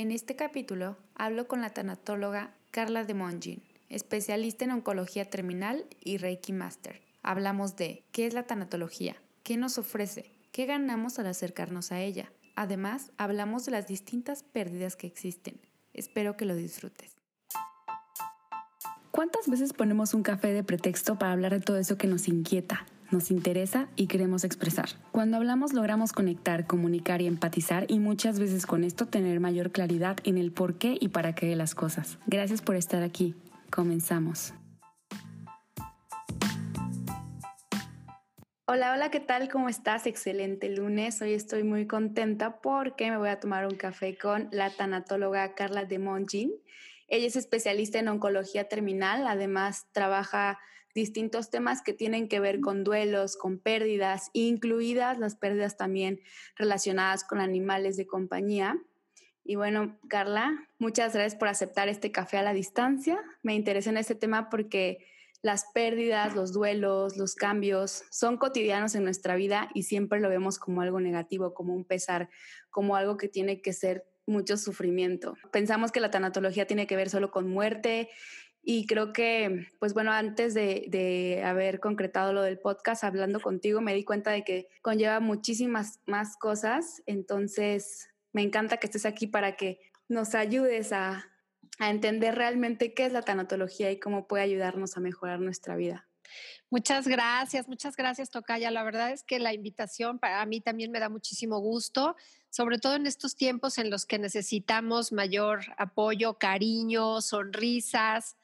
En este capítulo hablo con la tanatóloga Carla de Mongin, especialista en oncología terminal y Reiki Master. Hablamos de qué es la tanatología, qué nos ofrece, qué ganamos al acercarnos a ella. Además, hablamos de las distintas pérdidas que existen. Espero que lo disfrutes. ¿Cuántas veces ponemos un café de pretexto para hablar de todo eso que nos inquieta, nos interesa y queremos expresar? Cuando hablamos logramos conectar, comunicar y empatizar y muchas veces con esto tener mayor claridad en el por qué y para qué de las cosas. Gracias por estar aquí. Comenzamos. Hola, hola, ¿qué tal? ¿Cómo estás? Excelente lunes. Hoy estoy muy contenta porque me voy a tomar un café con la tanatóloga Carla de Mongin. Ella es especialista en oncología terminal, además trabaja distintos temas que tienen que ver con duelos, con pérdidas, incluidas las pérdidas también relacionadas con animales de compañía. Y bueno, Carla, muchas gracias por aceptar este café a la distancia. Me interesa en este tema porque las pérdidas, los duelos, los cambios son cotidianos en nuestra vida y siempre lo vemos como algo negativo, como un pesar, como algo que tiene que ser mucho sufrimiento. Pensamos que la tanatología tiene que ver solo con muerte y creo que, pues bueno, antes de, haber concretado lo del podcast, hablando contigo, me di cuenta de que conlleva muchísimas más cosas. Entonces, me encanta que estés aquí para que nos ayudes a, a entender realmente qué es la tanatología y cómo puede ayudarnos a mejorar nuestra vida. Muchas gracias, muchas gracias, Tocaya. La verdad es que la invitación para mí también me da muchísimo gusto, sobre todo en estos tiempos en los que necesitamos mayor apoyo, cariño, sonrisas,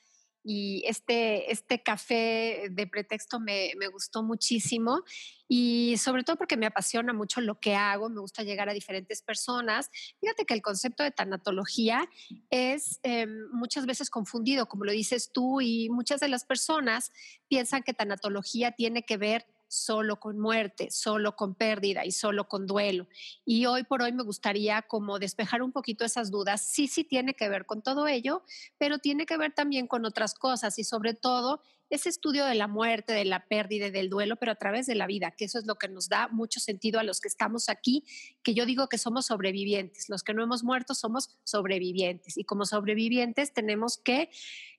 y este, este café de pretexto me, me, gustó muchísimo y sobre todo porque me apasiona mucho lo que hago, me gusta llegar a diferentes personas. Fíjate que el concepto de tanatología es em, muchas veces confundido, como lo dices tú, y muchas de las personas piensan que tanatología tiene que ver solo con muerte, solo con pérdida y solo con duelo. Y hoy por hoy me gustaría como despejar un poquito esas dudas. Sí, sí tiene que ver con todo ello, pero tiene que ver también con otras cosas y sobre todo ese estudio de la muerte, de la pérdida del duelo, pero a través de la vida, que eso es lo que nos da mucho sentido a los que estamos aquí, que yo digo que somos sobrevivientes. Los que no hemos muerto somos sobrevivientes y como sobrevivientes tenemos que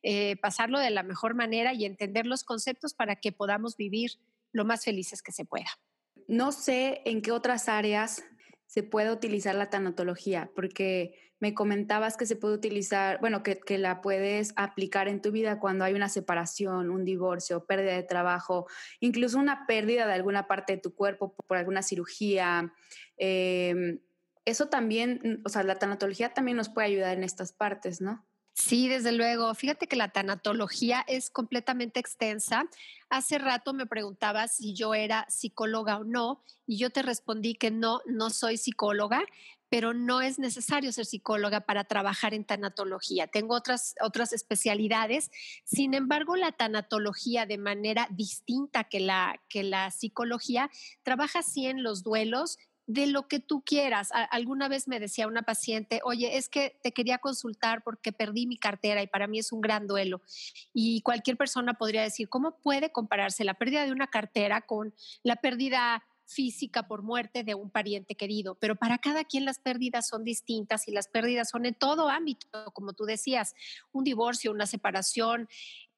eh, pasarlo de la mejor manera y entender los conceptos para que podamos vivir lo más felices que se pueda. No sé en qué otras áreas se puede utilizar la tanatología, porque me comentabas que se puede utilizar, bueno, que, la puedes aplicar en tu vida cuando hay una separación, un divorcio, pérdida de trabajo, incluso una pérdida de alguna parte de tu cuerpo por, alguna cirugía. Em, eso también, o sea, la tanatología también nos puede ayudar en estas partes, ¿no? Sí, desde luego. Fíjate que la tanatología es completamente extensa. Hace rato me preguntabas si yo era psicóloga o no, y yo te respondí que no, no soy psicóloga, pero no es necesario ser psicóloga para trabajar en tanatología. Tengo otras, otras especialidades. Sin embargo, la tanatología de manera distinta que la, que la psicología trabaja sí en los duelos de lo que tú quieras. alguna vez me decía una paciente, oye, es que te quería consultar porque perdí mi cartera y para mí es un gran duelo. Y cualquier persona podría decir, ¿cómo puede compararse la pérdida de una cartera con la pérdida física por muerte de un pariente querido, pero para cada quien las pérdidas son distintas y las pérdidas son en todo ámbito, como tú decías, un divorcio, una separación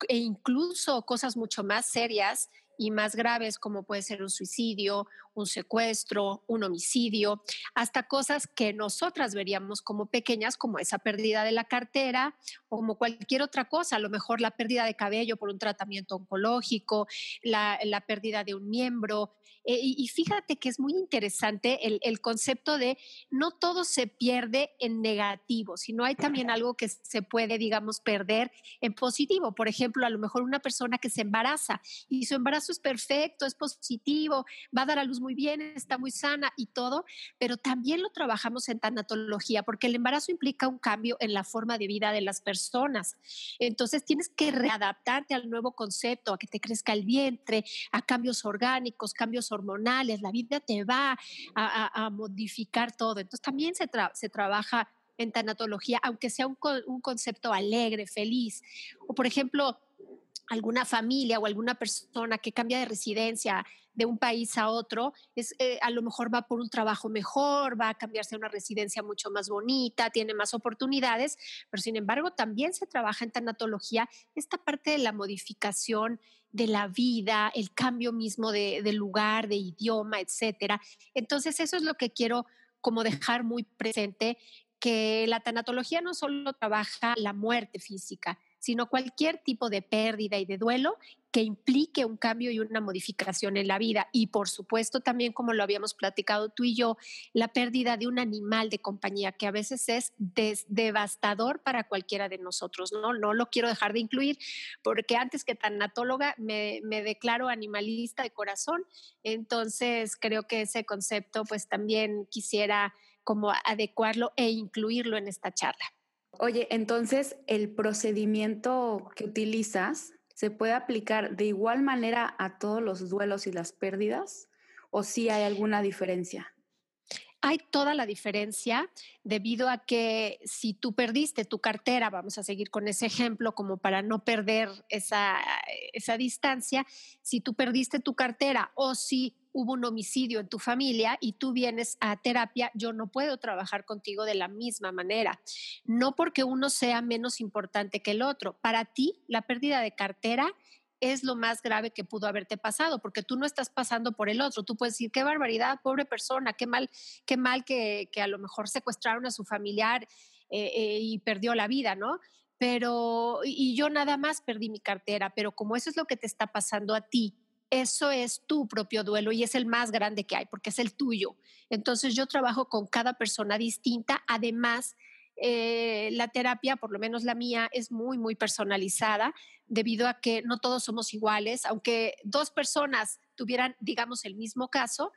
e incluso cosas mucho más serias y más graves como puede ser un suicidio, un secuestro, un homicidio, hasta cosas que nosotras veríamos como pequeñas, como esa pérdida de la cartera o como cualquier otra cosa, a lo mejor la pérdida de cabello por un tratamiento oncológico, la, pérdida de un miembro. Eh, y, fíjate que es muy interesante el, el concepto de no todo se pierde en negativo, sino hay también algo que se puede, digamos, perder en positivo. Por ejemplo, a lo mejor una persona que se embaraza y su embarazo es perfecto, es positivo, va a dar a luz muy bien, está muy sana y todo, pero también lo trabajamos en tanatología porque el embarazo implica un cambio en la forma de vida de las personas. Entonces tienes que readaptarte al nuevo concepto, a que te crezca el vientre, a cambios orgánicos, cambios hormonales, la vida te va a, modificar todo. Entonces también se, se trabaja en tanatología, aunque sea un, un concepto alegre, feliz. O por ejemplo, alguna familia o alguna persona que cambia de residencia de un país a otro, es, eh, a lo mejor va por un trabajo mejor, va a cambiarse a una residencia mucho más bonita, tiene más oportunidades, pero sin embargo también se trabaja en tanatología esta parte de la modificación de la vida, el cambio mismo de, de lugar, de idioma, etcétera. Entonces eso es lo que quiero como dejar muy presente, que la tanatología no solo trabaja la muerte física, sino cualquier tipo de pérdida y de duelo que implique un cambio y una modificación en la vida. Y por supuesto también, como lo habíamos platicado tú y yo, la pérdida de un animal de compañía, que a veces es devastador para cualquiera de nosotros. ¿no? no lo quiero dejar de incluir, porque antes que tanatóloga me, declaro animalista de corazón, entonces creo que ese concepto pues también quisiera como adecuarlo e incluirlo en esta charla. Oye, entonces el procedimiento que utilizas se puede aplicar de igual manera a todos los duelos y las pérdidas o si sí hay alguna diferencia? Hay toda la diferencia debido a que si tú perdiste tu cartera, vamos a seguir con ese ejemplo como para no perder esa, esa distancia, si tú perdiste tu cartera o si hubo un homicidio en tu familia y tú vienes a terapia, yo no puedo trabajar contigo de la misma manera. No porque uno sea menos importante que el otro. Para ti, la pérdida de cartera es lo más grave que pudo haberte pasado, porque tú no estás pasando por el otro. Tú puedes decir, qué barbaridad, pobre persona, qué mal, qué mal que, a lo mejor secuestraron a su familiar eh, eh, y perdió la vida, ¿no? Pero, y yo nada más perdí mi cartera, pero como eso es lo que te está pasando a ti, eso es tu propio duelo y es el más grande que hay porque es el tuyo. Entonces yo trabajo con cada persona distinta. Además, eh, la terapia, por lo menos la mía, es muy, muy personalizada debido a que no todos somos iguales. Aunque dos personas tuvieran, digamos, el mismo caso,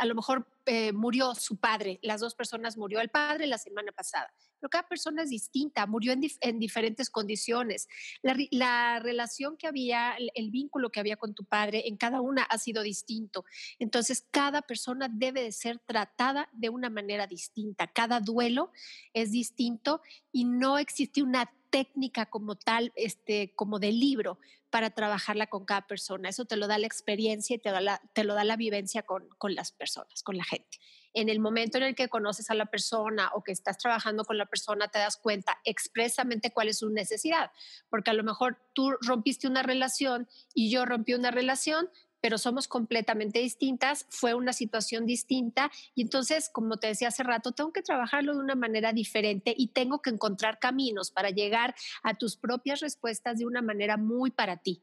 a lo mejor eh, murió su padre, las dos personas murió el padre la semana pasada, pero cada persona es distinta, murió en, diferentes condiciones. La, relación que había, el, vínculo que había con tu padre en cada una ha sido distinto. Entonces, cada persona debe de ser tratada de una manera distinta. Cada duelo es distinto y no existe una técnica como tal, este, como de libro, para trabajarla con cada persona. Eso te lo da la experiencia y te, te lo da la vivencia con, con las personas, con la gente en el momento en el que conoces a la persona o que estás trabajando con la persona, te das cuenta expresamente cuál es su necesidad, porque a lo mejor tú rompiste una relación y yo rompí una relación, pero somos completamente distintas, fue una situación distinta y entonces, como te decía hace rato, tengo que trabajarlo de una manera diferente y tengo que encontrar caminos para llegar a tus propias respuestas de una manera muy para ti.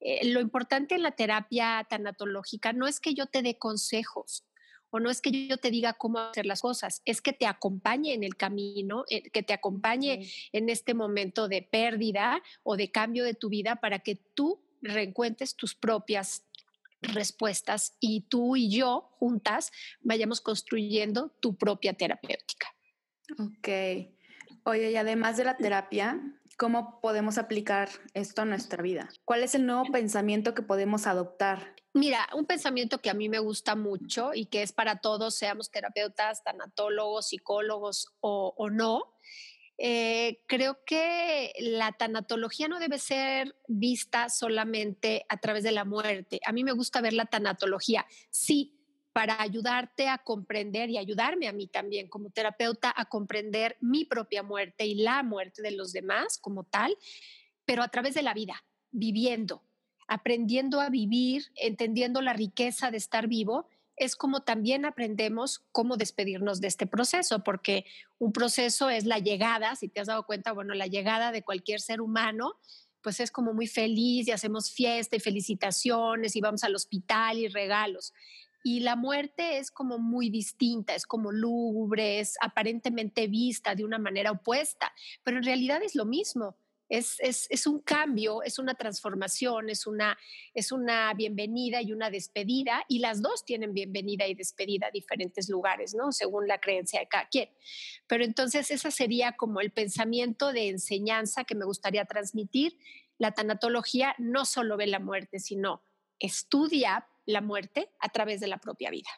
Eh, lo importante en la terapia tanatológica no es que yo te dé consejos, o no es que yo te diga cómo hacer las cosas, es que te acompañe en el camino, eh, que te acompañe en este momento de pérdida o de cambio de tu vida para que tú reencuentres tus propias respuestas y tú y yo juntas vayamos construyendo tu propia terapéutica. Ok. Oye, y además de la terapia, ¿cómo podemos aplicar esto a nuestra vida? ¿Cuál es el nuevo pensamiento que podemos adoptar? Mira, un pensamiento que a mí me gusta mucho y que es para todos, seamos terapeutas, tanatólogos, psicólogos o, no, eh, creo que la tanatología no debe ser vista solamente a través de la muerte. A mí me gusta ver la tanatología, sí, para ayudarte a comprender y ayudarme a mí también como terapeuta a comprender mi propia muerte y la muerte de los demás como tal, pero a través de la vida, viviendo, aprendiendo a vivir, entendiendo la riqueza de estar vivo es como también aprendemos cómo despedirnos de este proceso, porque un proceso es la llegada, si te has dado cuenta, bueno, la llegada de cualquier ser humano, pues es como muy feliz y hacemos fiesta y felicitaciones y vamos al hospital y regalos. Y la muerte es como muy distinta, es como lúgubre, es aparentemente vista de una manera opuesta, pero en realidad es lo mismo. Es, un cambio, es una transformación, es una, es una bienvenida y una despedida, y las dos tienen bienvenida y despedida a diferentes lugares, ¿no? Según la creencia de cada quien. Pero entonces esa sería como el pensamiento de enseñanza que me gustaría transmitir. La tanatología no solo ve la muerte, sino estudia la muerte a través de la propia vida.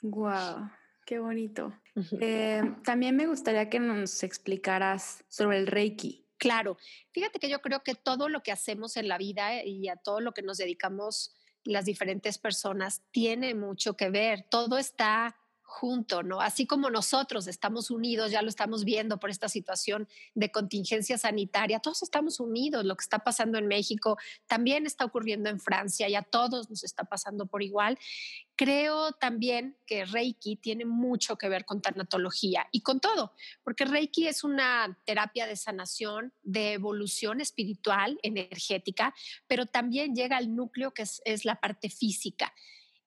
Wow, qué bonito. Eh, también me gustaría que nos explicaras sobre el Reiki. Claro, fíjate que yo creo que todo lo que hacemos en la vida y a todo lo que nos dedicamos las diferentes personas tiene mucho que ver, todo está junto, ¿no? Así como nosotros estamos unidos, ya lo estamos viendo por esta situación de contingencia sanitaria, todos estamos unidos, lo que está pasando en México también está ocurriendo en Francia y a todos nos está pasando por igual. Creo también que Reiki tiene mucho que ver con tanatología y con todo, porque Reiki es una terapia de sanación, de evolución espiritual, energética, pero también llega al núcleo que es, es la parte física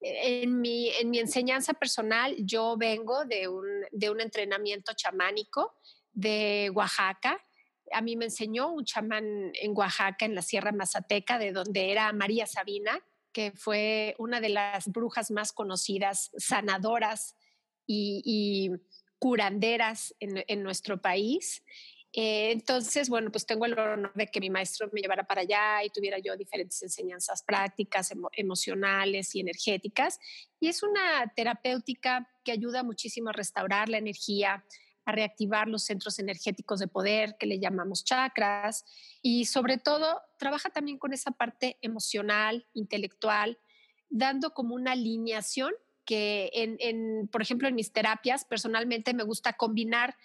en mi, en mi enseñanza personal, yo vengo de un, de un entrenamiento chamánico de Oaxaca. A mí me enseñó un chamán en Oaxaca, en la Sierra Mazateca, de donde era María Sabina, que fue una de las brujas más conocidas, sanadoras y, y curanderas en, en, nuestro país. Eh, entonces, bueno, pues tengo el honor de que mi maestro me llevara para allá y tuviera yo diferentes enseñanzas prácticas, emocionales y energéticas. Y es una terapéutica que ayuda muchísimo a restaurar la energía, a reactivar los centros energéticos de poder que le llamamos chakras y sobre todo trabaja también con esa parte emocional, intelectual, dando como una alineación que en, por ejemplo, en mis terapias personalmente me gusta combinar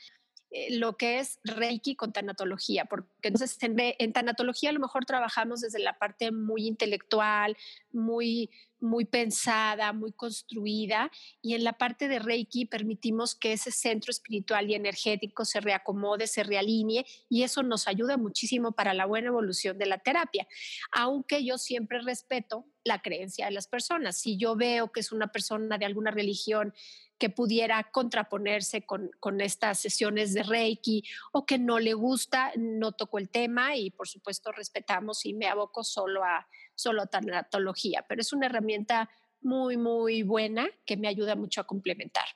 eh, lo que es Reiki con tanatología, porque entonces en, en, tanatología a lo mejor trabajamos desde la parte muy intelectual, muy, muy pensada, muy construida, y en la parte de Reiki permitimos que ese centro espiritual y energético se reacomode, se realinee, y eso nos ayuda muchísimo para la buena evolución de la terapia, aunque yo siempre respeto la creencia de las personas. Si yo veo que es una persona de alguna religión, que pudiera contraponerse con, con, estas sesiones de Reiki o que no le gusta, no toco el tema y por supuesto respetamos y me aboco solo a, solo a tanatología, pero es una herramienta muy, muy buena que me ayuda mucho a complementar.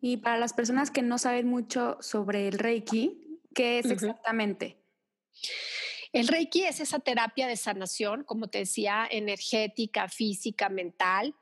Y para las personas que no saben mucho sobre el Reiki, ¿qué es exactamente? El Reiki es esa terapia de sanación, como te decía, energética, física, mental,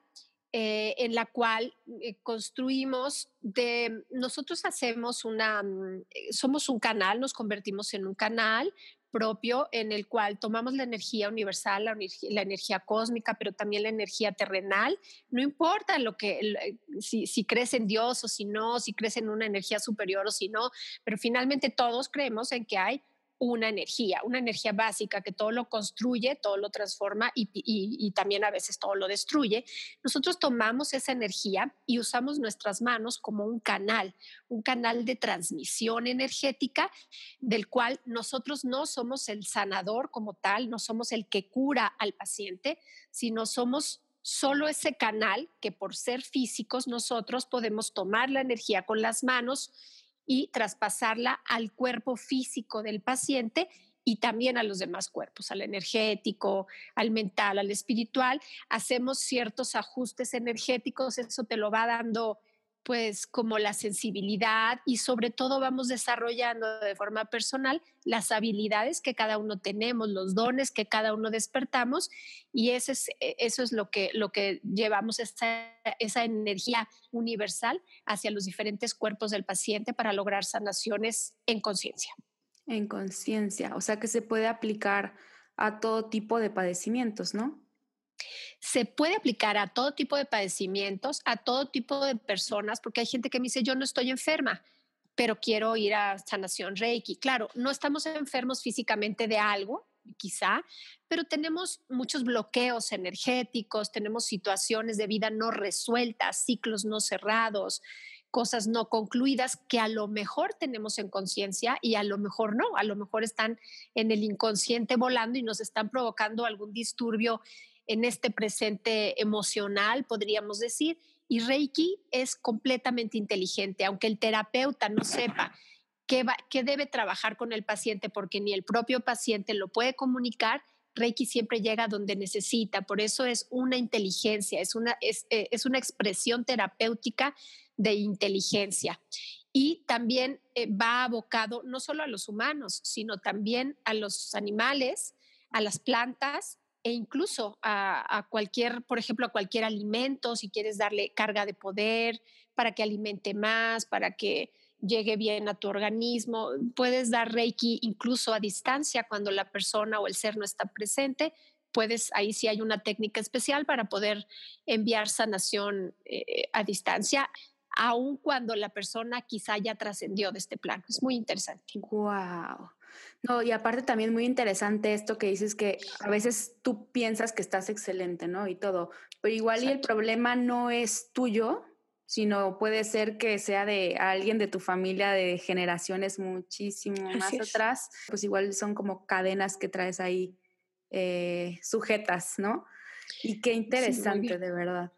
eh, en la cual eh, construimos de, nosotros hacemos una, mm, eh, somos un canal, nos convertimos en un canal propio en el cual tomamos la energía universal, la, energía cósmica, pero también la energía terrenal. No importa lo que, si, si crees en Dios o si no, si crees en una energía superior o si no, pero finalmente todos creemos en que hay una energía, una energía básica que todo lo construye, todo lo transforma y, también a veces todo lo destruye, nosotros tomamos esa energía y usamos nuestras manos como un canal, un canal de transmisión energética del cual nosotros no somos el sanador como tal, no somos el que cura al paciente, sino somos solo ese canal que por ser físicos nosotros podemos tomar la energía con las manos y traspasarla al cuerpo físico del paciente y también a los demás cuerpos, al energético, al mental, al espiritual. Hacemos ciertos ajustes energéticos, eso te lo va dando pues como la sensibilidad y sobre todo vamos desarrollando de forma personal las habilidades que cada uno tenemos, los dones que cada uno despertamos y eso es, e, eso es lo, que, lo que llevamos esa, esa energía universal hacia los diferentes cuerpos del paciente para lograr sanaciones en conciencia. En conciencia, o sea que se puede aplicar a todo tipo de padecimientos, ¿no? Se puede aplicar a todo tipo de padecimientos, a todo tipo de personas, porque hay gente que me dice, yo no estoy enferma, pero quiero ir a sanación Reiki. Claro, no estamos enfermos físicamente de algo, quizá, pero tenemos muchos bloqueos energéticos, tenemos situaciones de vida no resueltas, ciclos no cerrados, cosas no concluidas que a lo mejor tenemos en conciencia y a lo mejor no, a lo mejor están en el inconsciente volando y nos están provocando algún disturbio en este presente emocional, podríamos decir, y Reiki es completamente inteligente, aunque el terapeuta no sepa qué, debe trabajar con el paciente, porque ni el propio paciente lo puede comunicar, Reiki siempre llega donde necesita, por eso es una inteligencia, es una, es, eh, una expresión terapéutica de inteligencia. Y también eh, va abocado no solo a los humanos, sino también a los animales, a las plantas e incluso a, cualquier, por ejemplo, a cualquier alimento, si quieres darle carga de poder para que alimente más, para que llegue bien a tu organismo. Puedes dar Reiki incluso a distancia cuando la persona o el ser no está presente. Puedes, ahí sí hay una técnica especial para poder enviar sanación eh, a distancia, aun cuando la persona quizá ya trascendió de este plano. Es muy interesante. Wow. No, y aparte también muy interesante esto que dices que a veces tú piensas que estás excelente, ¿no? Y todo, pero igual y el problema no es tuyo, sino puede ser que sea de alguien de tu familia de generaciones muchísimo más atrás, pues igual son como cadenas que traes ahí eh, sujetas, ¿no? Y qué interesante, de verdad.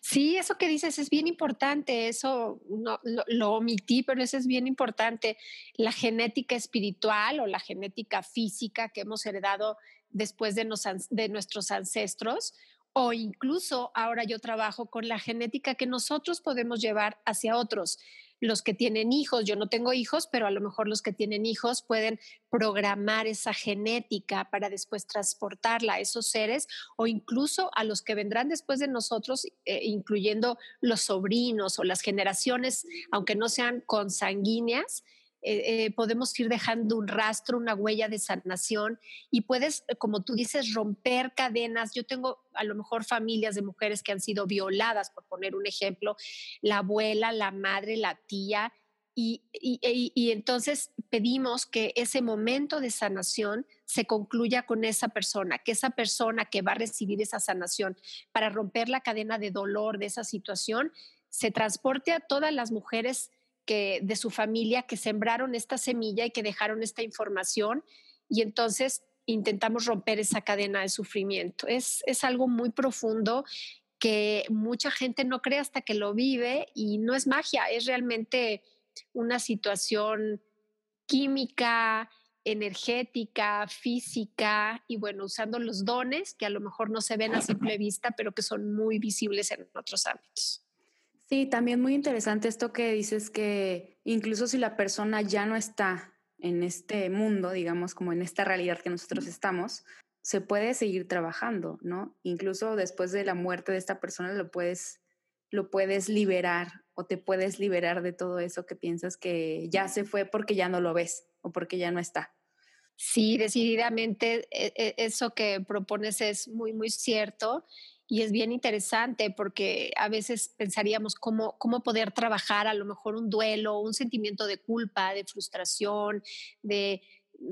Sí, eso que dices es bien importante, eso no, lo, omití, pero eso es bien importante. La genética espiritual o la genética física que hemos heredado después de, de nuestros ancestros, o incluso ahora yo trabajo con la genética que nosotros podemos llevar hacia otros. Los que tienen hijos, yo no tengo hijos, pero a lo mejor los que tienen hijos pueden programar esa genética para después transportarla a esos seres o incluso a los que vendrán después de nosotros, eh, incluyendo los sobrinos o las generaciones, aunque no sean consanguíneas, eh, eh, podemos ir dejando un rastro, una huella de sanación y puedes, eh, como tú dices, romper cadenas. Yo tengo a lo mejor familias de mujeres que han sido violadas, por poner un ejemplo, la abuela, la madre, la tía. Y, y, entonces pedimos que ese momento de sanación se concluya con esa persona, que esa persona que va a recibir esa sanación para romper la cadena de dolor de esa situación, se transporte a todas las mujeres que, de su familia que sembraron esta semilla y que dejaron esta información y entonces intentamos romper esa cadena de sufrimiento. Es, es algo muy profundo que mucha gente no cree hasta que lo vive y no es magia, es realmente una situación química, energética, física y bueno, usando los dones que a lo mejor no se ven a simple vista, pero que son muy visibles en otros ámbitos. Sí, también muy interesante esto que dices que incluso si la persona ya no está en este mundo, digamos, como en esta realidad que nosotros estamos, se puede seguir trabajando, ¿no? Incluso después de la muerte de esta persona lo puedes, lo puedes liberar o te puedes liberar de todo eso que piensas que ya se fue porque ya no lo ves o porque ya no está. Sí, decididamente e, e, eso que propones es muy, muy cierto y es bien interesante porque a veces pensaríamos cómo, cómo poder trabajar a lo mejor un duelo, un sentimiento de culpa, de frustración, de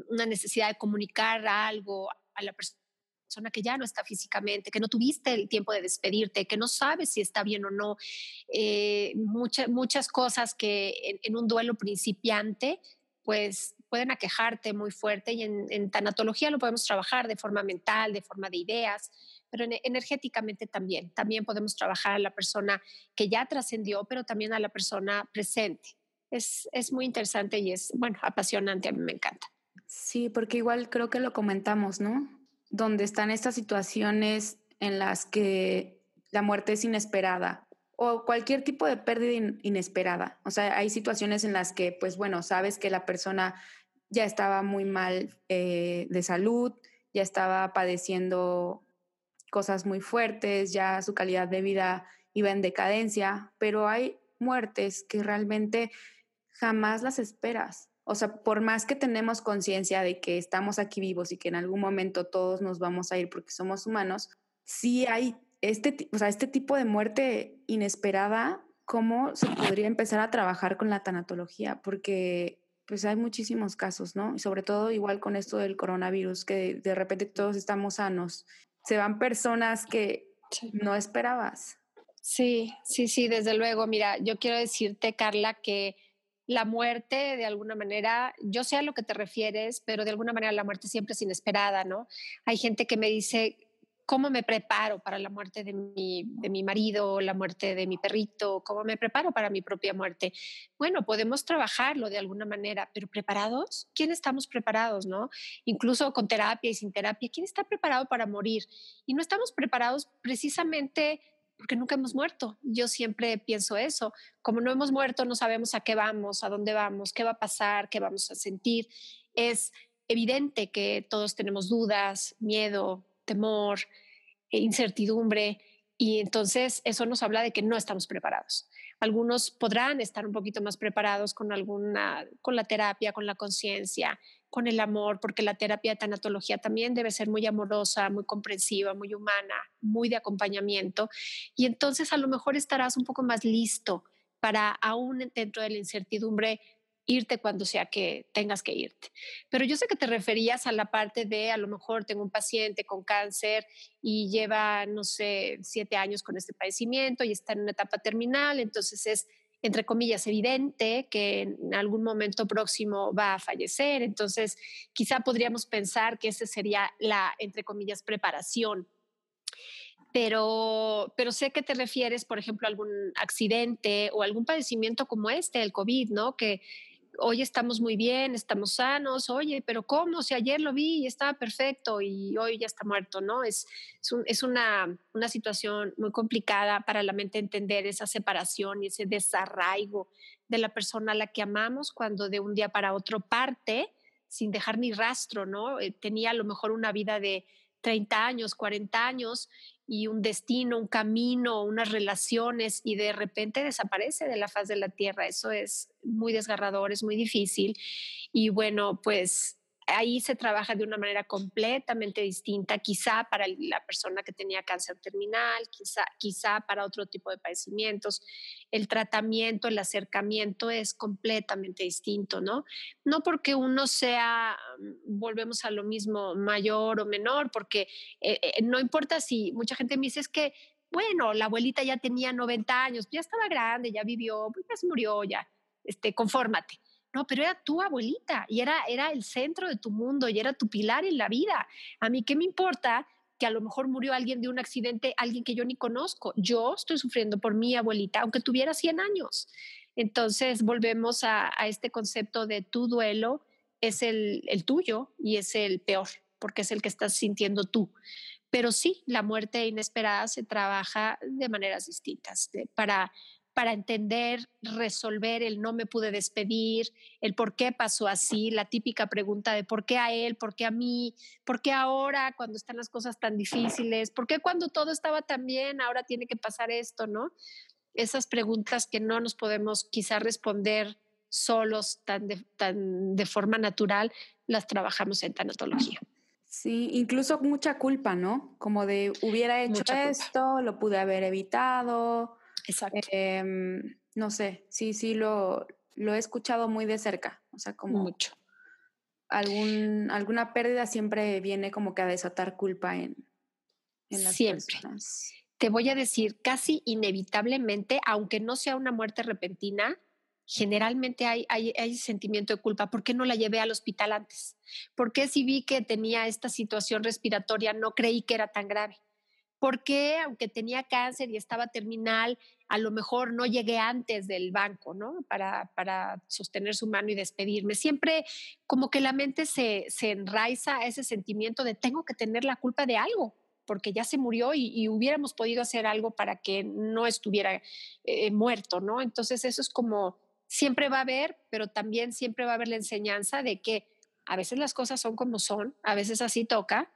una necesidad de comunicar algo a la persona que ya no está físicamente, que no tuviste el tiempo de despedirte, que no sabes si está bien o no. Eh, muchas cosas que en, un duelo principiante, pues pueden aquejarte muy fuerte y en, en tanatología lo podemos trabajar de forma mental, de forma de ideas, pero energéticamente también. También podemos trabajar a la persona que ya trascendió, pero también a la persona presente. Es, es muy interesante y es, bueno, apasionante, a mí me encanta. Sí, porque igual creo que lo comentamos, ¿no? Donde están estas situaciones en las que la muerte es inesperada o cualquier tipo de pérdida inesperada. O sea, hay situaciones en las que, pues bueno, sabes que la persona ya estaba muy mal eh, de salud, ya estaba padeciendo cosas muy fuertes, ya su calidad de vida iba en decadencia, pero hay muertes que realmente jamás las esperas. O sea, por más que tenemos conciencia de que estamos aquí vivos y que en algún momento todos nos vamos a ir porque somos humanos, sí hay este, o sea, este tipo de muerte inesperada, ¿cómo se podría empezar a trabajar con la tanatología? Porque pues hay muchísimos casos, ¿no? Y sobre todo igual con esto del coronavirus, que de repente todos estamos sanos se van personas que no esperabas. Sí, sí, sí, desde luego. Mira, yo quiero decirte, Carla, que la muerte, de alguna manera, yo sé a lo que te refieres, pero de alguna manera la muerte siempre es inesperada, ¿no? Hay gente que me dice, cómo me preparo para la muerte de mi, de mi marido, la muerte de mi perrito, cómo me preparo para mi propia muerte. Bueno, podemos trabajarlo de alguna manera, pero ¿preparados? ¿Quién estamos preparados, no? Incluso con terapia y sin terapia, ¿quién está preparado para morir? Y no estamos preparados precisamente porque nunca hemos muerto. Yo siempre pienso eso. Como no hemos muerto, no sabemos a qué vamos, a dónde vamos, qué va a pasar, qué vamos a sentir. Es evidente que todos tenemos dudas, miedo, temor, e incertidumbre. Y entonces eso nos habla de que no estamos preparados. Algunos podrán estar un poquito más preparados con alguna, con la terapia, con la conciencia, con el amor, porque la terapia de tanatología también debe ser muy amorosa, muy comprensiva, muy humana, muy de acompañamiento. Y entonces a lo mejor estarás un poco más listo para aún dentro de la incertidumbre irte cuando sea que tengas que irte. Pero yo sé que te referías a la parte de, a lo mejor tengo un paciente con cáncer y lleva, no sé, siete años con este padecimiento y está en una etapa terminal, entonces es, entre comillas, evidente que en algún momento próximo va a fallecer, entonces quizá podríamos pensar que esa sería la, entre comillas, preparación pero, pero sé que te refieres, por ejemplo, a algún accidente o algún padecimiento como este, el COVID, ¿no? Que hoy estamos muy bien, estamos sanos, oye, pero ¿cómo? Si ayer lo vi y estaba perfecto y hoy ya está muerto, ¿no? Es, es, una, una, situación muy complicada para la mente entender esa separación y ese desarraigo de la persona a la que amamos cuando de un día para otro parte sin dejar ni rastro, ¿no? Eh, tenía a lo mejor una vida de 30 años, 40 años y un destino, un camino, unas relaciones y de repente desaparece de la faz de la tierra. Eso es muy desgarrador, es muy difícil. Y bueno, pues ahí se trabaja de una manera completamente distinta, quizá para la persona que tenía cáncer terminal, quizá, quizá para otro tipo de padecimientos. El tratamiento, el acercamiento es completamente distinto, ¿no? No porque uno sea, mm, volvemos a lo mismo, mayor o menor, porque eh, eh, no importa si mucha gente me dice es que, bueno, la abuelita ya tenía 90 años, ya estaba grande, ya vivió, pues ya murió, ya, este, confórmate no, pero era tu abuelita y era, era el centro de tu mundo y era tu pilar en la vida. A mí, ¿qué me importa? que a lo mejor murió alguien de un accidente, alguien que yo ni conozco. Yo estoy sufriendo por mi abuelita, aunque tuviera 100 años. Entonces volvemos a, este concepto de tu duelo es el, tuyo y es el peor, porque es el que estás sintiendo tú. Pero sí, la muerte inesperada se trabaja de maneras distintas. para para entender, resolver el no me pude despedir, el por qué pasó así, la típica pregunta de por qué a él, por qué a mí, por qué ahora cuando están las cosas tan difíciles, por qué cuando todo estaba tan bien ahora tiene que pasar esto, ¿no? Esas preguntas que no nos podemos quizá responder solos tan de, tan de forma natural, las trabajamos en tanatología. Sí, incluso mucha culpa, ¿no? Como de hubiera hecho esto, lo pude haber evitado, Exacto. Em, no sé, sí, sí lo, lo he escuchado muy de cerca, o sea, como mucho. Algún, alguna pérdida siempre viene como que a desatar culpa en, en las siempre. Te voy a decir, casi inevitablemente, aunque no sea una muerte repentina, generalmente hay, hay, hay, sentimiento de culpa. ¿Por qué no la llevé al hospital antes? ¿Por qué si vi que tenía esta situación respiratoria no creí que era tan grave? ¿Por qué, aunque tenía cáncer y estaba terminal, a lo mejor no llegué antes del banco, ¿no? Para, para sostener su mano y despedirme. Siempre como que la mente se, se enraiza a ese sentimiento de tengo que tener la culpa de algo, porque ya se murió y, hubiéramos podido hacer algo para que no estuviera eh, muerto, ¿no? Entonces eso es como, siempre va a haber, pero también siempre va a haber la enseñanza de que a veces las cosas son como son, a veces así toca,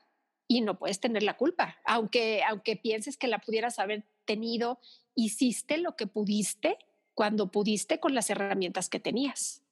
y no puedes tener la culpa, aunque, aunque pienses que la pudieras haber tenido, hiciste lo que pudiste cuando pudiste con las herramientas que tenías.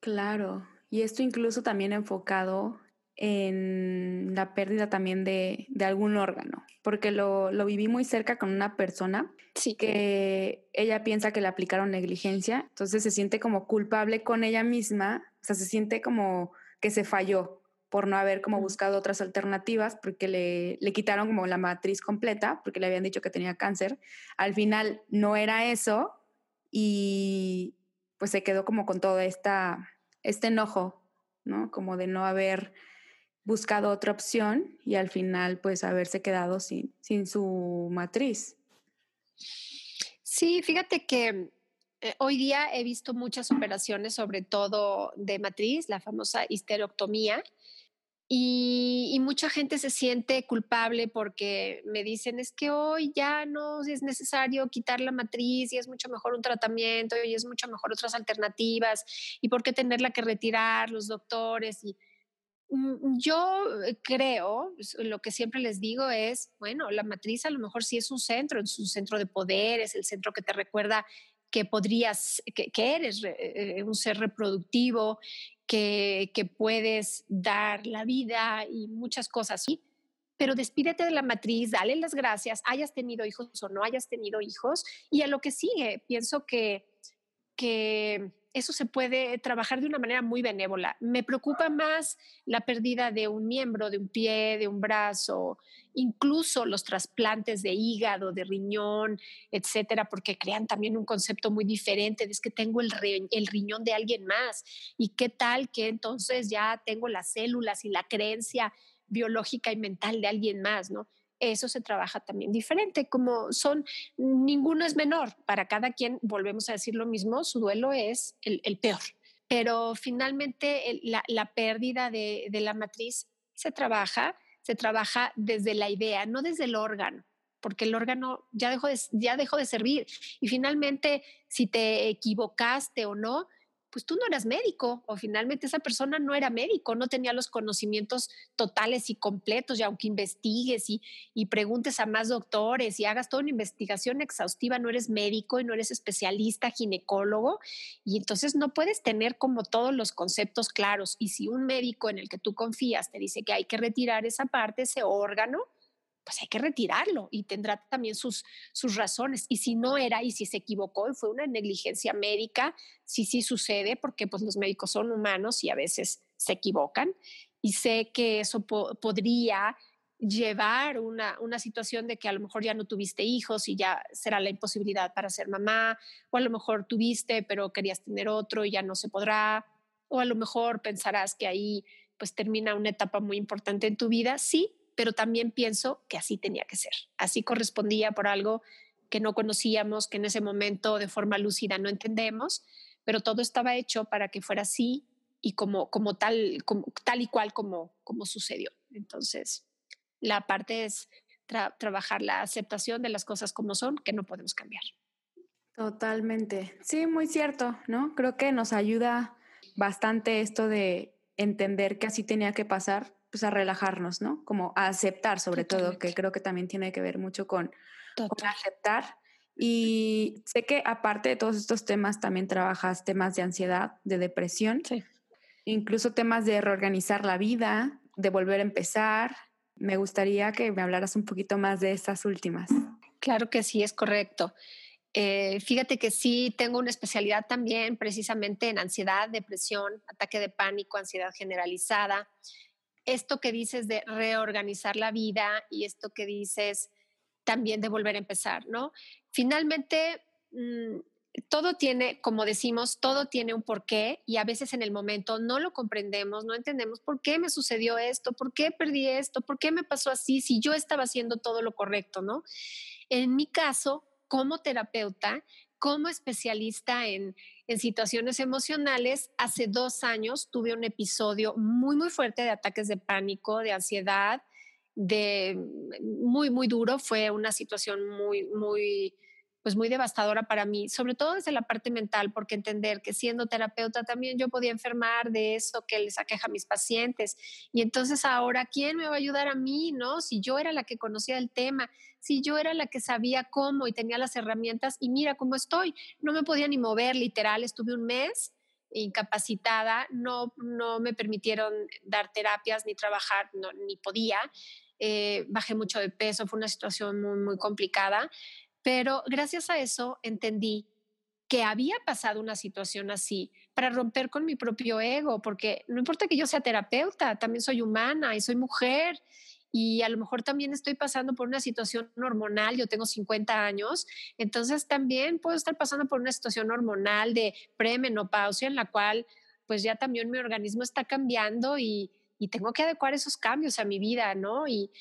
Claro, y esto incluso también enfocado en la pérdida también de, de algún órgano, porque lo, lo, viví muy cerca con una persona sí. que ella piensa que le aplicaron negligencia, entonces se siente como culpable con ella misma, o sea, se siente como que se falló, por no haber como buscado otras alternativas, porque le, le, quitaron como la matriz completa, porque le habían dicho que tenía cáncer. Al final no era eso y pues se quedó como con todo esta, este enojo, ¿no? Como de no haber buscado otra opción y al final pues haberse quedado sin, sin su matriz. Sí, fíjate que eh, hoy día he visto muchas operaciones, sobre todo de matriz, la famosa histerectomía, y, mucha gente se siente culpable porque me dicen, es que hoy ya no es necesario quitar la matriz y es mucho mejor un tratamiento y es mucho mejor otras alternativas y por qué tenerla que retirar los doctores. Y Mm, yo eh, creo, lo que siempre les digo es, bueno, la matriz a lo mejor sí es un centro, es un centro de poder, es el centro que te recuerda que podrías, que, eres eh, un ser reproductivo, que, puedes dar la vida y muchas cosas así. Pero despídete de la matriz, dale las gracias, hayas tenido hijos o no hayas tenido hijos, y a lo que sigue, pienso que, que eso se puede trabajar de una manera muy benévola. Me preocupa más la pérdida de un miembro, de un pie, de un brazo, incluso los trasplantes de hígado, de riñón, etcétera, porque crean también un concepto muy diferente. Es que tengo el, el riñón de alguien más. ¿Y qué tal que entonces ya tengo las células y la creencia biológica y mental de alguien más, ¿no? Eso se trabaja también diferente, como son, ninguno es menor, para cada quien, volvemos a decir lo mismo, su duelo es el, peor, pero finalmente la, pérdida de, la matriz se trabaja, se trabaja desde la idea, no desde el órgano porque el órgano ya dejó ya dejó de servir. Y finalmente, si te equivocaste o no, pues tú no eras médico o finalmente esa persona no era médico, no tenía los conocimientos totales y completos y aunque investigues y, y preguntes a más doctores y hagas toda una investigación exhaustiva, no eres médico y no eres especialista, ginecólogo y entonces no puedes tener como todos los conceptos claros. Y si un médico en el que tú confías te dice que hay que retirar esa parte, ese órgano, pues hay que retirarlo y tendrá también sus, sus razones. Y si no era y si se equivocó y fue una negligencia médica, sí, sí sucede porque pues los médicos son humanos y a veces se equivocan. Y sé que eso podría llevar una, una situación de que a lo mejor ya no tuviste hijos y ya será la imposibilidad para ser mamá, o a lo mejor tuviste pero querías tener otro y ya no se podrá, o a lo mejor pensarás que ahí pues termina una etapa muy importante en tu vida. Sí, pero también pienso que así tenía que ser. Así correspondía por algo que no conocíamos, que en ese momento de forma lúcida no entendemos, pero todo estaba hecho para que fuera así y como, como, tal, tal y cual como, como sucedió. Entonces, la parte es trabajar la aceptación de las cosas como son, que no podemos cambiar. Totalmente. Sí, muy cierto, ¿no? Creo que nos ayuda bastante esto de entender que así tenía que pasar pues a relajarnos, ¿no? Como a aceptar sobre todo, que creo que también tiene que ver mucho con, aceptar. Y sé que aparte de todos estos temas, también trabajas temas de ansiedad, de depresión, incluso temas de reorganizar la vida, de volver a empezar. Me gustaría que me hablaras un poquito más de estas últimas. Claro que sí, es correcto. Eh, fíjate que sí, tengo una especialidad también precisamente en ansiedad, depresión, ataque de pánico, ansiedad generalizada esto que dices de reorganizar la vida y esto que dices también de volver a empezar, ¿no? Finalmente, mm, todo tiene, como decimos, todo tiene un porqué y a veces en el momento no lo comprendemos, no entendemos por qué me sucedió esto, por qué perdí esto, por qué me pasó así, si yo estaba haciendo todo lo correcto, ¿no? En mi caso, como terapeuta, como especialista en, situaciones emocionales, hace dos años tuve un episodio muy, muy fuerte de ataques de pánico, de ansiedad, de muy, muy duro. Fue una situación muy, muy pues muy devastadora para mí, sobre todo desde la parte mental, porque entender que siendo terapeuta también yo podía enfermar de eso que les aqueja a mis pacientes. Y entonces ahora, ¿quién me va a ayudar a mí? ¿No? Si yo era la que conocía el tema, si yo era la que sabía cómo y tenía las herramientas y mira cómo estoy, no me podía ni mover, literal, estuve un mes incapacitada, no, no me permitieron dar terapias ni trabajar, ni podía. Eh, bajé mucho de peso, fue una situación muy, muy complicada. Pero gracias a eso entendí que había pasado una situación así para romper con mi propio ego, porque no importa que yo sea terapeuta, también soy humana y soy mujer y a lo mejor también estoy pasando por una situación hormonal, yo tengo 50 años, entonces también puedo estar pasando por una situación hormonal de premenopausia en la cual pues ya también mi organismo está cambiando y, tengo que adecuar esos cambios a mi vida, ¿no? Y,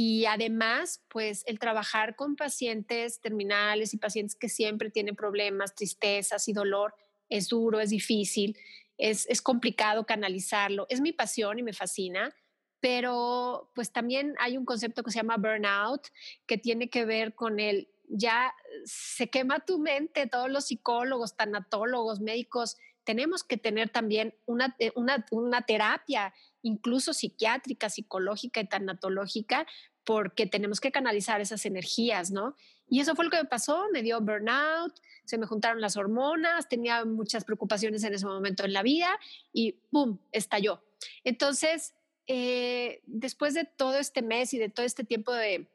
y además, pues el trabajar con pacientes terminales y pacientes que siempre tienen problemas, tristezas y dolor es duro, es difícil, es, es complicado canalizarlo. Es mi pasión y me fascina, pero pues también hay un concepto que se llama burnout, que tiene que ver con el ya se quema tu mente, todos los psicólogos, tanatólogos, médicos tenemos que tener también una, eh, una, una terapia, incluso psiquiátrica, psicológica y tanatológica, porque tenemos que canalizar esas energías, ¿no? Y eso fue lo que me pasó, me dio burnout, se me juntaron las hormonas, tenía muchas preocupaciones en ese momento en la vida y ¡pum! estalló. Entonces, eh, después de todo este mes y de todo este tiempo de,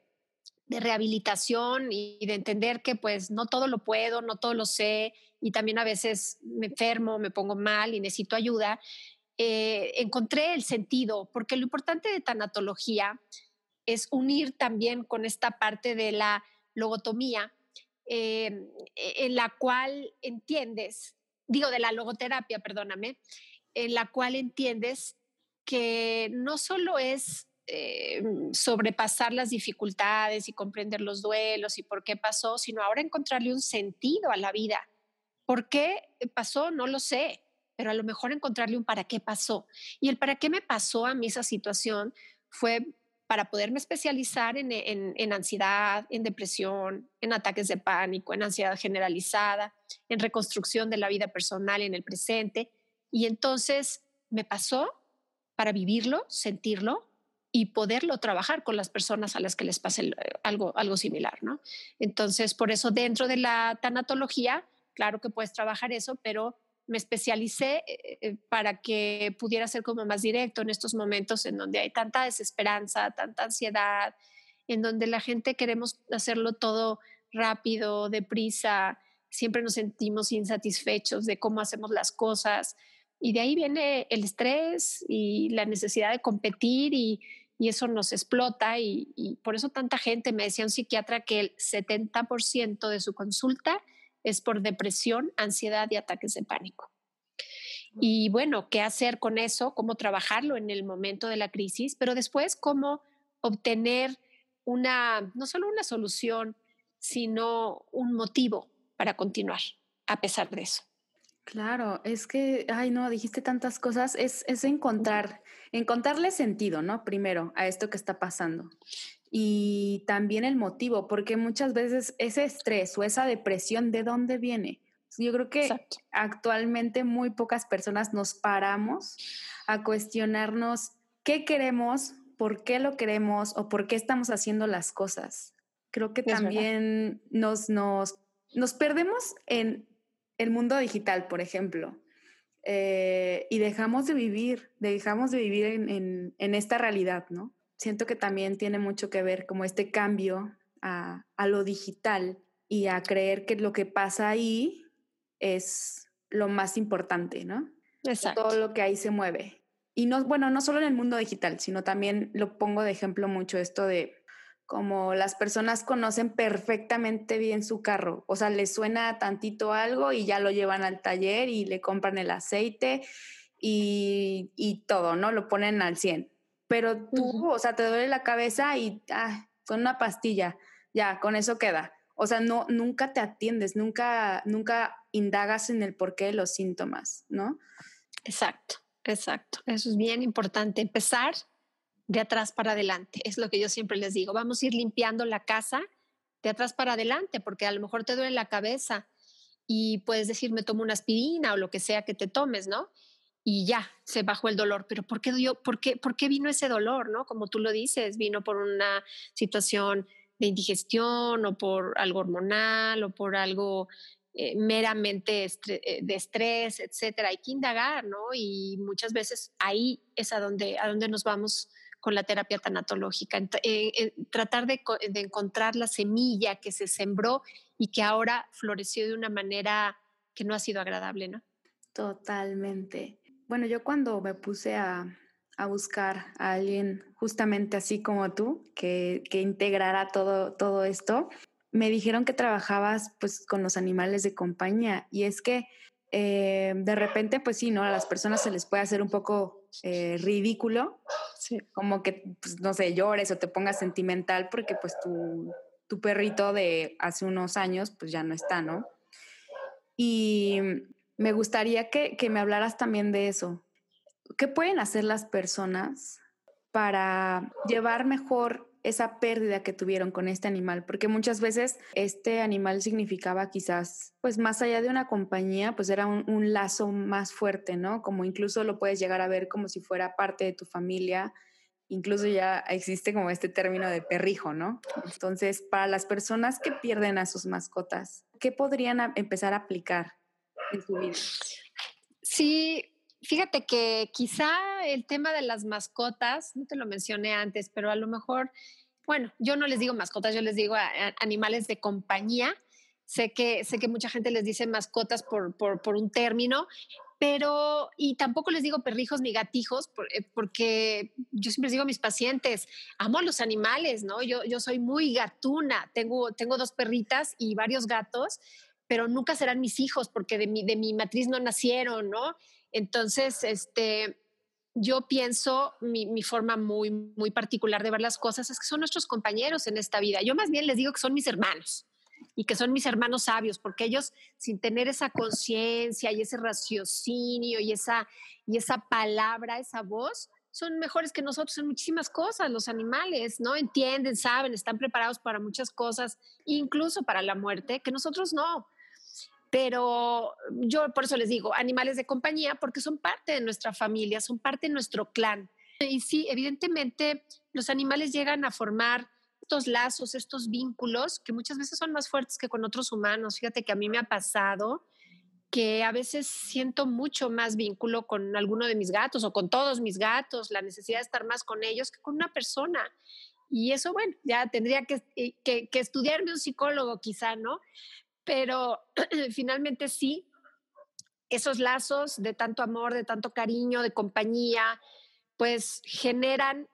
rehabilitación y, de entender que pues no todo lo puedo, no todo lo sé y también a veces me enfermo, me pongo mal y necesito ayuda, eh, encontré el sentido, porque lo importante de tanatología es unir también con esta parte de la logotomía, eh, e, en la cual entiendes, digo de la logoterapia, perdóname, en la cual entiendes que no solo es eh, sobrepasar las dificultades y comprender los duelos y por qué pasó, sino ahora encontrarle un sentido a la vida. ¿Por qué pasó? No lo sé, pero a lo mejor encontrarle un para qué pasó. Y el para qué me pasó a mí esa situación fue para poderme especializar en, ansiedad, en depresión, en ataques de pánico, en ansiedad generalizada, en reconstrucción de la vida personal en el presente. Y entonces me pasó para vivirlo, sentirlo y poderlo trabajar con las personas a las que les pase algo, algo similar, ¿no? Entonces, por eso dentro de la tanatología, claro que puedes trabajar eso, pero me especialicé eh, eh, para que pudiera ser como más directo en estos momentos en donde hay tanta desesperanza, tanta ansiedad, en donde la gente queremos hacerlo todo rápido, deprisa, siempre nos sentimos insatisfechos de cómo hacemos las cosas. Y de ahí viene el estrés y la necesidad de competir y, eso nos explota. Y, y, por eso tanta gente me decía un psiquiatra que el 70% de su consulta es por depresión, ansiedad y ataques de pánico. Y bueno, ¿qué hacer con eso? ¿Cómo trabajarlo en el momento de la crisis? Pero después, ¿cómo obtener una, no solo una solución, sino un motivo para continuar a pesar de eso? Claro, es que, ay no, dijiste tantas cosas, es, es encontrar, encontrarle sentido, ¿no? Primero a esto que está pasando y también el motivo, porque muchas veces ese estrés o esa depresión, ¿de dónde viene? Yo creo que actualmente muy pocas personas nos paramos a cuestionarnos qué queremos, por qué lo queremos o por qué estamos haciendo las cosas. Creo que también nos, nos, nos perdemos en el mundo digital, por ejemplo. Eh, y dejamos de vivir, dejamos de vivir en, en esta realidad, ¿no? Siento que también tiene mucho que ver como este cambio a, lo digital y a creer que lo que pasa ahí es lo más importante, ¿no? Exacto. Todo lo que ahí se mueve. Y no, bueno, no solo en el mundo digital, sino también lo pongo de ejemplo mucho esto de como las personas conocen perfectamente bien su carro, o sea, les suena tantito algo y ya lo llevan al taller y le compran el aceite y, y todo, ¿no? Lo ponen al 100 pero tú, o sea, te duele la cabeza y ah, con una pastilla, ya, con eso queda. O sea, no, nunca te atiendes, nunca, nunca indagas en el porqué de los síntomas, ¿no? Exacto, exacto. Eso es bien importante. Empezar de atrás para adelante. Es lo que yo siempre les digo. Vamos a ir limpiando la casa de atrás para adelante, porque a lo mejor te duele la cabeza y puedes decir, me tomo una aspirina o lo que sea que te tomes, ¿no? Y ya se bajó el dolor. Pero ¿por qué, por, qué, ¿por qué vino ese dolor? ¿no? Como tú lo dices, vino por una situación de indigestión o por algo hormonal o por algo eh, meramente eh, de estrés, etcétera. Hay que indagar, ¿no? Y muchas veces ahí es a donde, a donde nos vamos con la terapia tanatológica, tratar de, de encontrar la semilla que se sembró y que ahora floreció de una manera que no ha sido agradable, ¿no? Totalmente. Bueno, yo cuando me puse a, buscar a alguien justamente así como tú, que, que integrara todo, todo esto, me dijeron que trabajabas pues con los animales de compañía y es que eh, de repente pues sí, ¿no? A las personas se les puede hacer un poco eh, ridículo, como que pues, no sé, llores o te pongas sentimental porque pues tu, tu perrito de hace unos años pues ya no está, ¿no? Y me gustaría que, me hablaras también de eso. ¿Qué pueden hacer las personas para llevar mejor esa pérdida que tuvieron con este animal, porque muchas veces este animal significaba quizás, pues más allá de una compañía, pues era un, lazo más fuerte, ¿no? Como incluso lo puedes llegar a ver como si fuera parte de tu familia, incluso ya existe como este término de perrijo, ¿no? Entonces, para las personas que pierden a sus mascotas, ¿qué podrían empezar a aplicar Sí, Fíjate que quizá el tema de las mascotas, no te lo mencioné antes, pero a lo mejor, bueno, yo no les digo mascotas, yo les digo animales de compañía. Sé que, sé que mucha gente les dice mascotas por, por, un término, pero, y tampoco les digo perrijos ni gatijos, eh, porque yo siempre les digo a mis pacientes, amo a los animales, ¿no? Yo, yo soy muy gatuna, tengo, tengo dos perritas y varios gatos, pero nunca serán mis hijos porque de mi, de mi matriz no nacieron, ¿no? Entonces, este, yo pienso, mi, forma muy, muy particular de ver las cosas es que son nuestros compañeros en esta vida. Yo más bien les digo que son mis hermanos y que son mis hermanos sabios, porque ellos sin tener esa conciencia y ese raciocinio y esa, y esa palabra, esa voz, son mejores que nosotros en muchísimas cosas, los animales, ¿no? Entienden, saben, están preparados para muchas cosas, incluso para la muerte, que nosotros no. Pero yo por eso les digo, animales de compañía, porque son parte de nuestra familia, son parte de nuestro clan. Y sí, evidentemente los animales llegan a formar estos lazos, estos vínculos que muchas veces son más fuertes que con otros humanos. Fíjate que a mí me ha pasado que a veces siento mucho más vínculo con alguno de mis gatos o con todos mis gatos, la necesidad de estar más con ellos que con una persona. Y eso, bueno, ya tendría que, eh, que, que estudiarme un psicólogo quizá, ¿no? Pero finalmente sí, esos lazos de tanto amor, de tanto cariño, de compañía, pues generan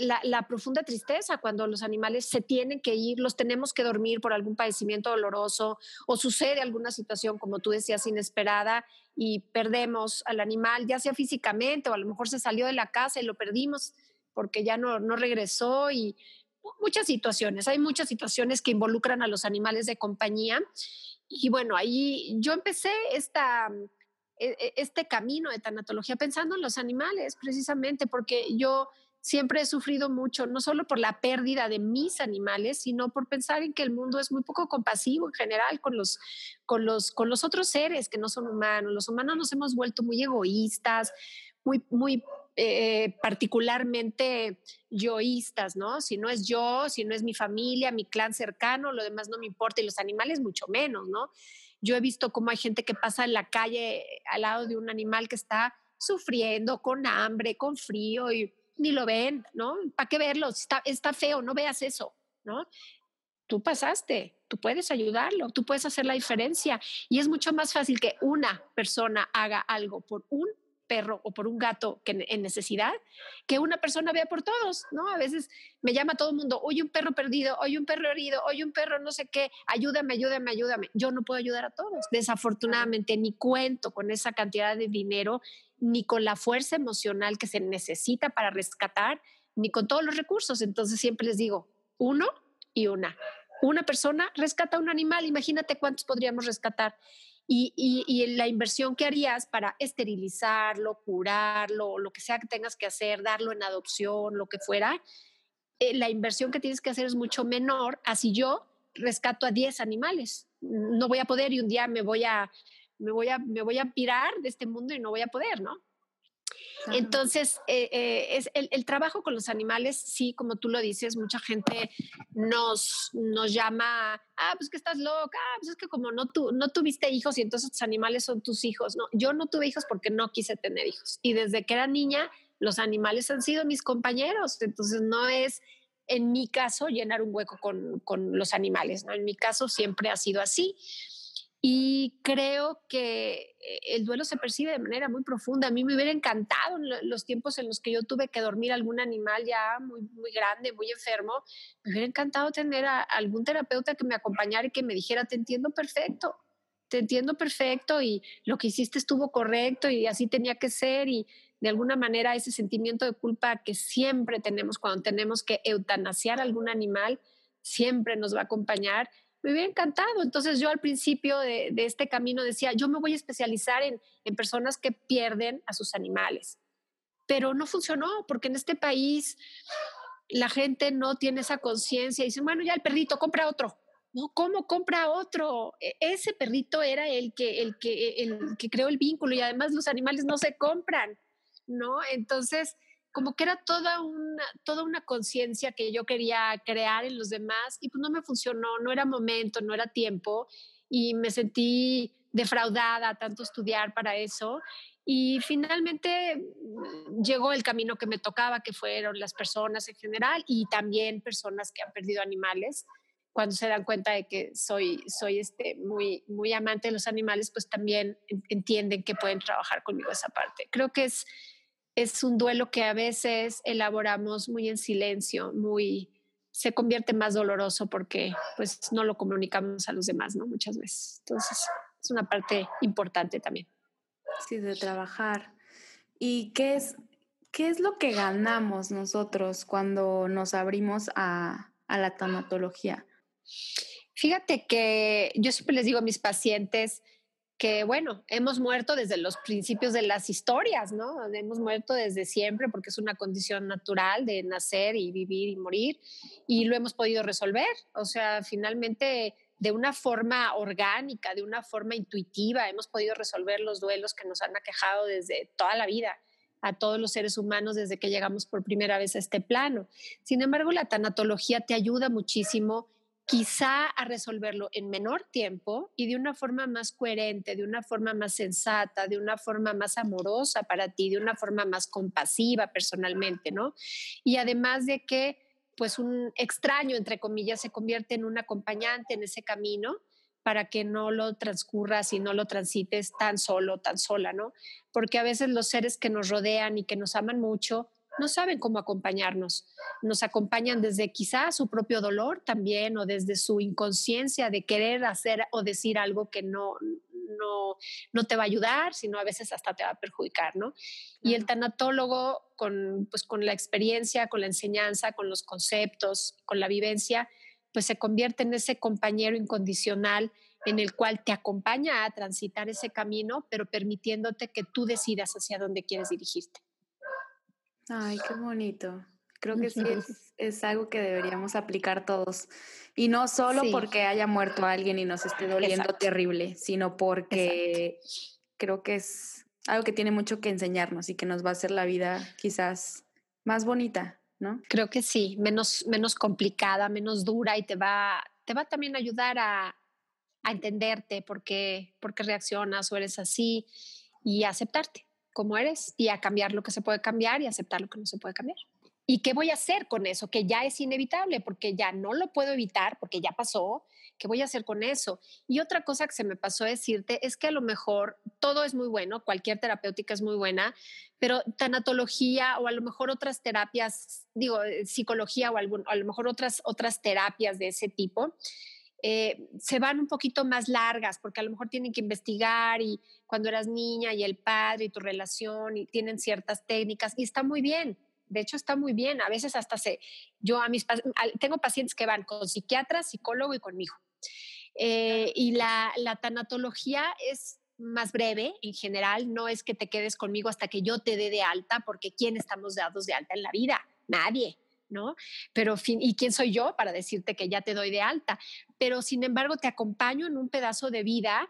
la, profunda tristeza cuando los animales se tienen que ir, los tenemos que dormir por algún padecimiento doloroso o sucede alguna situación, como tú decías, inesperada y perdemos al animal, ya sea físicamente o a lo mejor se salió de la casa y lo perdimos porque ya no, no regresó y muchas situaciones, hay muchas situaciones que involucran a los animales de compañía. Y bueno, ahí yo empecé esta, e, e, este camino de tanatología pensando en los animales, precisamente porque yo siempre he sufrido mucho, no solo por la pérdida de mis animales, sino por pensar en que el mundo es muy poco compasivo en general con los, con los, con los otros seres que no son humanos. Los humanos nos hemos vuelto muy egoístas, muy, muy eh, particularmente yoístas, ¿no? Si no es yo, si no es mi familia, mi clan cercano, lo demás no me importa y los animales mucho menos, ¿no? Yo he visto cómo hay gente que pasa en la calle al lado de un animal que está sufriendo con hambre, con frío y ni lo ven, ¿no? ¿Para qué verlo? Está, está feo, no veas eso, ¿no? Tú pasaste, tú puedes ayudarlo, tú puedes hacer la diferencia y es mucho más fácil que una persona haga algo por un perro o por un gato que en necesidad, que una persona vea por todos, ¿no? A veces me llama todo el mundo, oye un perro perdido, oye un perro herido, oye un perro no sé qué, ayúdame, ayúdame, ayúdame. Yo no puedo ayudar a todos. Desafortunadamente, ni cuento con esa cantidad de dinero, ni con la fuerza emocional que se necesita para rescatar, ni con todos los recursos. Entonces siempre les digo, uno y una. Una persona rescata un animal, imagínate cuántos podríamos rescatar y, la inversión que harías para esterilizarlo, curarlo, lo que sea que tengas que hacer, darlo en adopción, lo que fuera, eh, la inversión que tienes que hacer es mucho menor. Así yo rescato a 10 animales. No voy a poder y un día me voy a, me voy a, me voy a pirar de este mundo y no voy a poder, ¿no? Entonces, eh, eh, es el, trabajo con los animales, sí, como tú lo dices, mucha gente nos, nos llama, ah, pues que estás loca, ah, pues es que como no, tu, no tuviste hijos y entonces tus animales son tus hijos. No, yo no tuve hijos porque no quise tener hijos. Y desde que era niña, los animales han sido mis compañeros. Entonces, no es en mi caso llenar un hueco con, con los animales, ¿no? En mi caso siempre ha sido así. Y creo que eh, el duelo se percibe de manera muy profunda. A mí me hubiera encantado en los tiempos en los que yo tuve que dormir algún animal ya muy, muy grande, muy enfermo, me hubiera encantado tener a algún terapeuta que me acompañara y que me dijera, te entiendo perfecto, te entiendo perfecto y lo que hiciste estuvo correcto y así tenía que ser y de alguna manera ese sentimiento de culpa que siempre tenemos cuando tenemos que eutanasiar algún animal, siempre nos va a acompañar me hubiera encantado. Entonces yo al principio de, este camino decía, yo me voy a especializar en, personas que pierden a sus animales. Pero no funcionó porque en este país la gente no tiene esa conciencia dicen, bueno, ya el perrito, compra otro. No, ¿cómo compra otro? E, ese perrito era el que, el que, el que creó el vínculo y además los animales no se compran, ¿no? Entonces, como que era toda una, toda una conciencia que yo quería crear en los demás y pues no me funcionó, no era momento, no era tiempo y me sentí defraudada tanto estudiar para eso y finalmente mm, llegó el camino que me tocaba, que fueron las personas en general y también personas que han perdido animales. Cuando se dan cuenta de que soy, soy este, muy, muy amante de los animales, pues también entienden que pueden trabajar conmigo esa parte. Creo que es, es un duelo que a veces elaboramos muy en silencio, muy se convierte más doloroso porque pues no lo comunicamos a los demás, ¿no? Muchas veces. Entonces, es una parte importante también. Sí, de trabajar. ¿Y qué es, qué es lo que ganamos nosotros cuando nos abrimos a, a la tanatología? Fíjate que yo siempre les digo a mis pacientes, que bueno, hemos muerto desde los principios de las historias, ¿no? Hemos muerto desde siempre porque es una condición natural de nacer y vivir y morir y lo hemos podido resolver. O sea, finalmente de una forma orgánica, de una forma intuitiva, hemos podido resolver los duelos que nos han aquejado desde toda la vida a todos los seres humanos desde que llegamos por primera vez a este plano. Sin embargo, la tanatología te ayuda muchísimo quizá a resolverlo en menor tiempo y de una forma más coherente, de una forma más sensata, de una forma más amorosa para ti, de una forma más compasiva personalmente, ¿no? Y además de que, pues un extraño, entre comillas, se convierte en un acompañante en ese camino para que no lo transcurras y no lo transites tan solo, tan sola, ¿no? Porque a veces los seres que nos rodean y que nos aman mucho, no saben cómo acompañarnos. Nos acompañan desde quizás su propio dolor también o desde su inconsciencia de querer hacer o decir algo que no, no, no te va a ayudar, sino a veces hasta te va a perjudicar, ¿no? Y el tanatólogo con, pues, con la experiencia, con la enseñanza, con los conceptos, con la vivencia, pues se convierte en ese compañero incondicional en el cual te acompaña a transitar ese camino, pero permitiéndote que tú decidas hacia dónde quieres dirigirte. Ay, qué bonito. Creo que sí es, algo que deberíamos aplicar todos. Y no solo porque haya muerto alguien y nos esté doliendo terrible, sino porque creo que es algo que tiene mucho que enseñarnos y que nos va a hacer la vida quizás más bonita, ¿no? Creo que sí, menos, menos complicada, menos dura y te va, te va también a ayudar a, a entenderte por qué, por qué reaccionas o eres así y aceptarte como eres y a cambiar lo que se puede cambiar y aceptar lo que no se puede cambiar. ¿Y qué voy a hacer con eso? Que ya es inevitable, porque ya no lo puedo evitar, porque ya pasó. ¿Qué voy a hacer con eso? Y otra cosa que se me pasó decirte es que a lo mejor todo es muy bueno, cualquier terapéutica es muy buena, pero tanatología o a lo mejor otras terapias, digo, eh, psicología o a lo mejor otras, otras terapias de ese tipo, eh, se van un poquito más largas porque a lo mejor tienen que investigar y cuando eras niña y el padre y tu relación y tienen ciertas técnicas y está muy bien. De hecho, está muy bien. A veces hasta se, yo a mis, tengo pacientes que van con psiquiatra, psicólogo y conmigo. Eh, y la, la tanatología es más breve en general, no es que te quedes conmigo hasta que yo te dé de alta, porque ¿quién estamos dados de alta en la vida? Nadie. ¿No? Pero, ¿y quién soy yo para decirte que ya te doy de alta? Pero, sin embargo, te acompaño en un pedazo de vida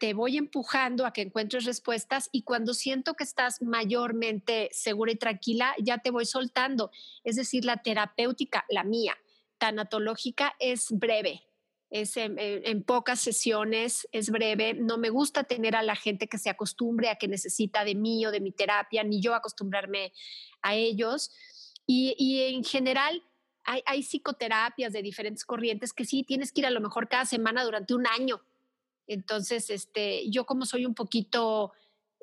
te voy empujando a que encuentres respuestas y cuando siento que estás mayormente segura y tranquila, ya te voy soltando. Es decir, la terapéutica, la mía, tanatológica, es breve. Es en, pocas sesiones, es breve. No me gusta tener a la gente que se acostumbre a que necesita de mí o de mi terapia, ni yo acostumbrarme a ellos. Y, en general hay, psicoterapias de diferentes corrientes que sí tienes que ir a lo mejor cada semana durante un año. Entonces, este, yo como soy un poquito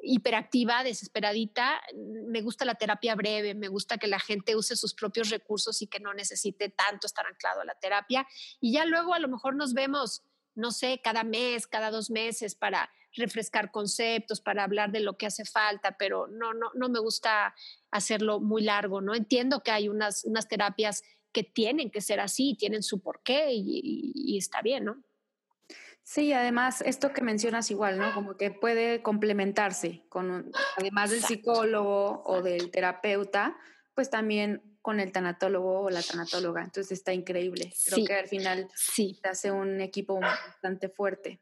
hiperactiva, desesperadita, me gusta la terapia breve, me gusta que la gente use sus propios recursos y que no necesite tanto estar anclado a la terapia. Y ya luego a lo mejor nos vemos, no sé, cada mes, cada dos meses para refrescar conceptos, para hablar de lo que hace falta, pero no, no, no me gusta hacerlo muy largo, ¿no? Entiendo que hay unas, unas terapias que tienen que ser así, tienen su porqué y, está bien, ¿no? Sí, además, esto que mencionas igual, ¿no? Como que puede complementarse con, además del psicólogo o del terapeuta, pues también con el tanatólogo o la tanatóloga. Entonces está increíble. Creo que al final sí. te hace un equipo bastante fuerte.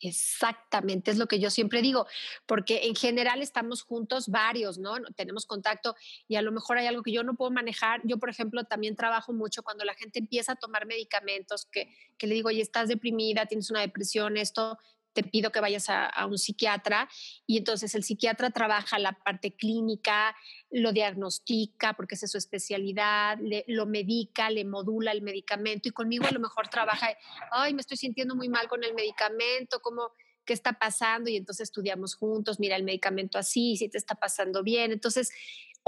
Exactamente, es lo que yo siempre digo, porque en general estamos juntos varios, ¿no? Tenemos contacto y a lo mejor hay algo que yo no puedo manejar. Yo, por ejemplo, también trabajo mucho cuando la gente empieza a tomar medicamentos, que, que le digo, oye, estás deprimida, tienes una depresión, esto, te pido que vayas a, un psiquiatra y entonces el psiquiatra trabaja la parte clínica, lo diagnostica porque esa es su especialidad, lo medica, le modula el medicamento y conmigo a lo mejor trabaja, ay, me estoy sintiendo muy mal con el medicamento, ¿cómo, ¿qué está pasando? Y entonces estudiamos juntos, mira el medicamento así, si te está pasando bien. Entonces,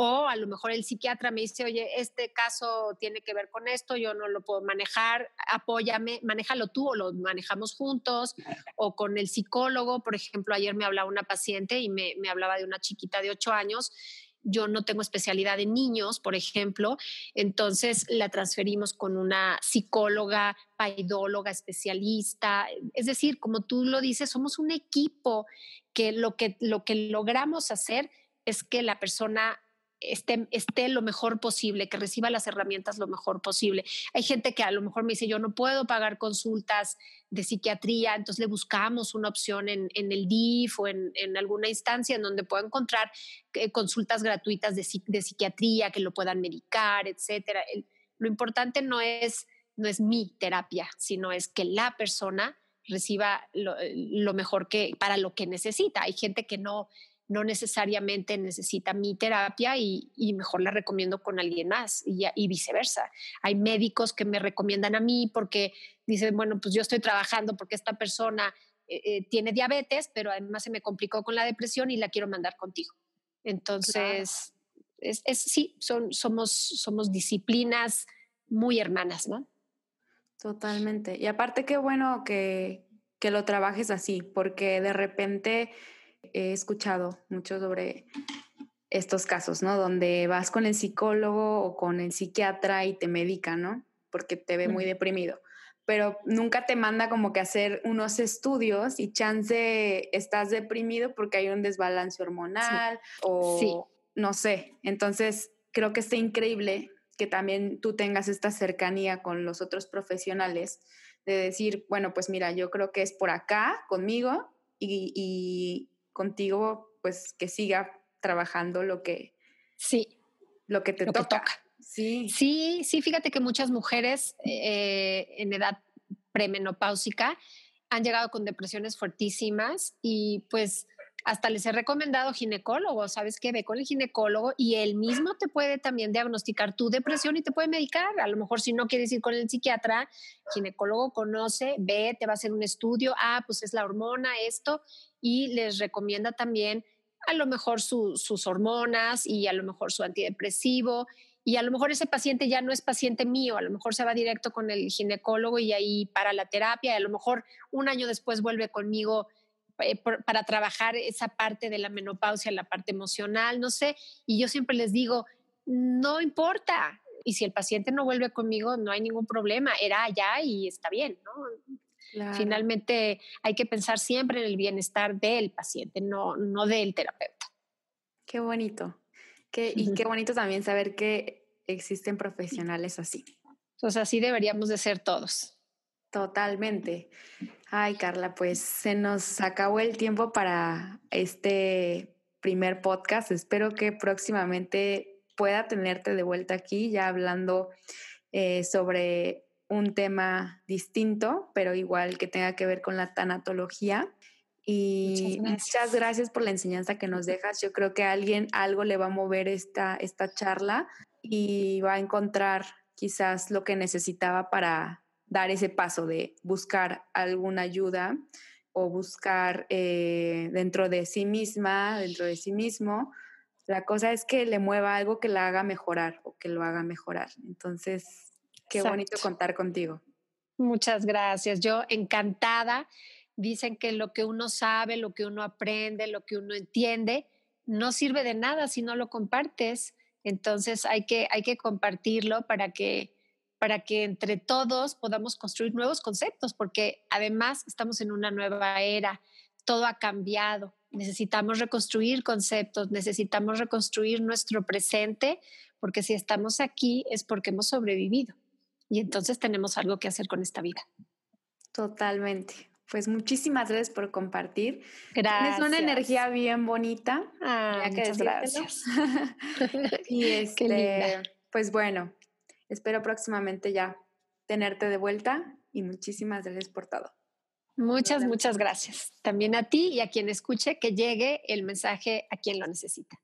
o a lo mejor el psiquiatra me dice, oye, este caso tiene que ver con esto, yo no lo puedo manejar, apóyame, manéjalo tú o lo manejamos juntos. O con el psicólogo, por ejemplo, ayer me hablaba una paciente y me, me hablaba de una chiquita de 8 años yo no tengo especialidad en niños, por ejemplo, entonces la transferimos con una psicóloga, paidóloga, especialista. Es decir, como tú lo dices, somos un equipo que lo que, lo que logramos hacer es que la persona esté, esté lo mejor posible, que reciba las herramientas lo mejor posible. Hay gente que a lo mejor me dice, yo no puedo pagar consultas de psiquiatría, entonces le buscamos una opción en, el DIF o en, alguna instancia en donde pueda encontrar eh, consultas gratuitas de, psiquiatría, que lo puedan medicar, etcétera. lo importante no es, no es mi terapia, sino es que la persona reciba lo, lo, mejor que para lo que necesita. Hay gente que no no necesariamente necesita mi terapia y, mejor la recomiendo con alguien más y, viceversa. Hay médicos que me recomiendan a mí porque dicen, bueno, pues yo estoy trabajando porque esta persona eh, eh, tiene diabetes, pero además se me complicó con la depresión y la quiero mandar contigo. Entonces, es, sí, son, somos, somos disciplinas muy hermanas, ¿no? Totalmente. Y aparte, qué bueno que, que lo trabajes así, porque de repente he escuchado mucho sobre estos casos, ¿no? Donde vas con el psicólogo o con el psiquiatra y te medica, ¿no? Porque te ve muy deprimido. Pero nunca te manda como que hacer unos estudios y chance estás deprimido porque hay un desbalance hormonal o no sé. Entonces, creo que está increíble que también tú tengas esta cercanía con los otros profesionales de decir, bueno, pues mira, yo creo que es por acá conmigo y contigo, pues que siga trabajando lo que, sí, lo que te toca. Sí. sí, sí, fíjate que muchas mujeres eh, en edad premenopáusica han llegado con depresiones fuertísimas y pues hasta les he recomendado ginecólogo, ¿sabes qué? Ve con el ginecólogo y él mismo te puede también diagnosticar tu depresión y te puede medicar. A lo mejor si no quieres ir con el psiquiatra, ginecólogo conoce, ve, te va a hacer un estudio, ah, pues es la hormona, esto, y les recomienda también a lo mejor sus hormonas y a lo mejor su antidepresivo. Y a lo mejor ese paciente ya no es paciente mío, a lo mejor se va directo con el ginecólogo y ahí para la terapia, y a lo mejor un año después vuelve conmigo eh, para trabajar esa parte de la menopausia, la parte emocional, no sé. Y yo siempre les digo, no importa. Y si el paciente no vuelve conmigo, no hay ningún problema. Era allá y está bien, ¿no? Finalmente hay que pensar siempre en el bienestar del paciente, no, no del terapeuta. Qué bonito. Qué, y qué bonito también saber que existen profesionales así. Pues así deberíamos de ser todos. Totalmente. Ay, Carla, pues se nos acabó el tiempo para este primer podcast. Espero que próximamente pueda tenerte de vuelta aquí ya hablando eh, sobre un tema distinto, pero igual que tenga que ver con la tanatología. Y muchas gracias. por la enseñanza que nos dejas. Yo creo que a alguien algo le va a mover esta, esta charla y va a encontrar quizás lo que necesitaba para dar ese paso de buscar alguna ayuda o buscar eh, dentro de sí misma, dentro de sí mismo. La cosa es que le mueva algo que la haga mejorar o que lo haga mejorar. Entonces, Qué bonito contar contigo. Muchas gracias. Yo encantada. Dicen que lo que uno sabe, lo que uno aprende, lo que uno entiende, no sirve de nada si no lo compartes. Entonces hay que, hay que compartirlo para que, para que entre todos podamos construir nuevos conceptos, porque además estamos en una nueva era, todo ha cambiado. necesitamos reconstruir conceptos, necesitamos reconstruir nuestro presente, porque si estamos aquí es porque hemos sobrevivido y entonces tenemos algo que hacer con esta vida. Totalmente. Pues muchísimas gracias por compartir. Gracias. Es una energía bien bonita. Ah, muchas gracias. y este, pues bueno, espero próximamente ya tenerte de vuelta y muchísimas gracias por todo. Muchas, muchas gracias. También a ti y a quien escuche que llegue el mensaje a quien lo necesita.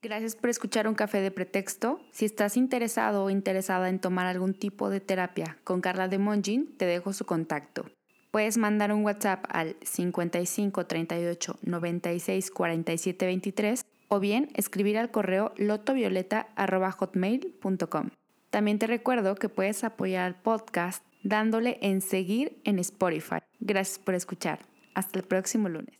Gracias por escuchar un café de pretexto. Si estás interesado o interesada en tomar algún tipo de terapia con Carla de Monjin, te dejo su contacto. Puedes mandar un WhatsApp al 55 38 96 47 23 o bien escribir al correo lotovioleta.hotmail.com. También te recuerdo que puedes apoyar al podcast dándole en seguir en Spotify. Gracias por escuchar. Hasta el próximo lunes.